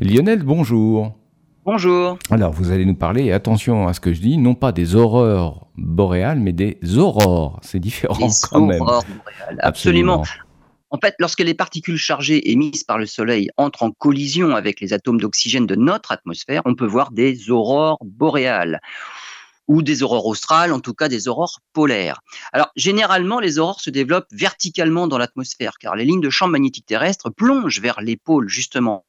Lionel, bonjour. Bonjour. Alors, vous allez nous parler, et attention à ce que je dis, non pas des horreurs boréales, mais des aurores. C'est différent quand même. Aurores boréales, absolument. En fait, lorsque les particules chargées émises par le Soleil entrent en collision avec les atomes d'oxygène de notre atmosphère, on peut voir des aurores boréales ou des aurores australes, en tout cas des aurores polaires. Alors, généralement, les aurores se développent verticalement dans l'atmosphère, car les lignes de champ magnétique terrestre plongent vers les pôles, justement,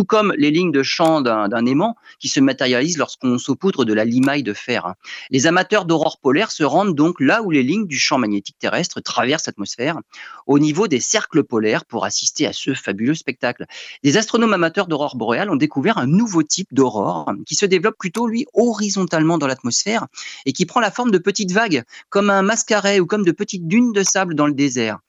tout comme les lignes de champ d'un aimant qui se matérialisent lorsqu'on saupoudre de la limaille de fer. Les amateurs d'aurores polaires se rendent donc là où les lignes du champ magnétique terrestre traversent l'atmosphère, au niveau des cercles polaires, pour assister à ce fabuleux spectacle. Des astronomes amateurs d'aurores boréales ont découvert un nouveau type d'aurore qui se développe plutôt, lui, horizontalement dans l'atmosphère et qui prend la forme de petites vagues, comme un mascaret ou comme de petites dunes de sable dans le désert.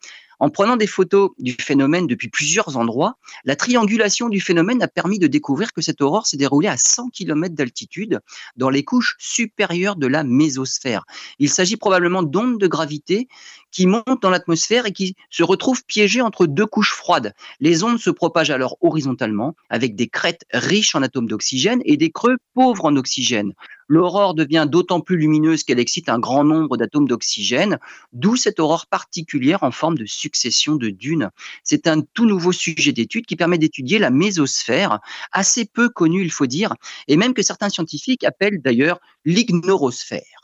En prenant des photos du phénomène depuis plusieurs endroits, la triangulation du phénomène a permis de découvrir que cette aurore s'est déroulée à 100 km d'altitude dans les couches supérieures de la mésosphère. Il s'agit probablement d'ondes de gravité qui montent dans l'atmosphère et qui se retrouvent piégées entre deux couches froides. Les ondes se propagent alors horizontalement avec des crêtes riches en atomes d'oxygène et des creux pauvres en oxygène. L'aurore devient d'autant plus lumineuse qu'elle excite un grand nombre d'atomes d'oxygène, d'où cette aurore particulière en forme de succession de dunes. C'est un tout nouveau sujet d'étude qui permet d'étudier la mésosphère, assez peu connue, il faut dire, et même que certains scientifiques appellent d'ailleurs l'ignorosphère.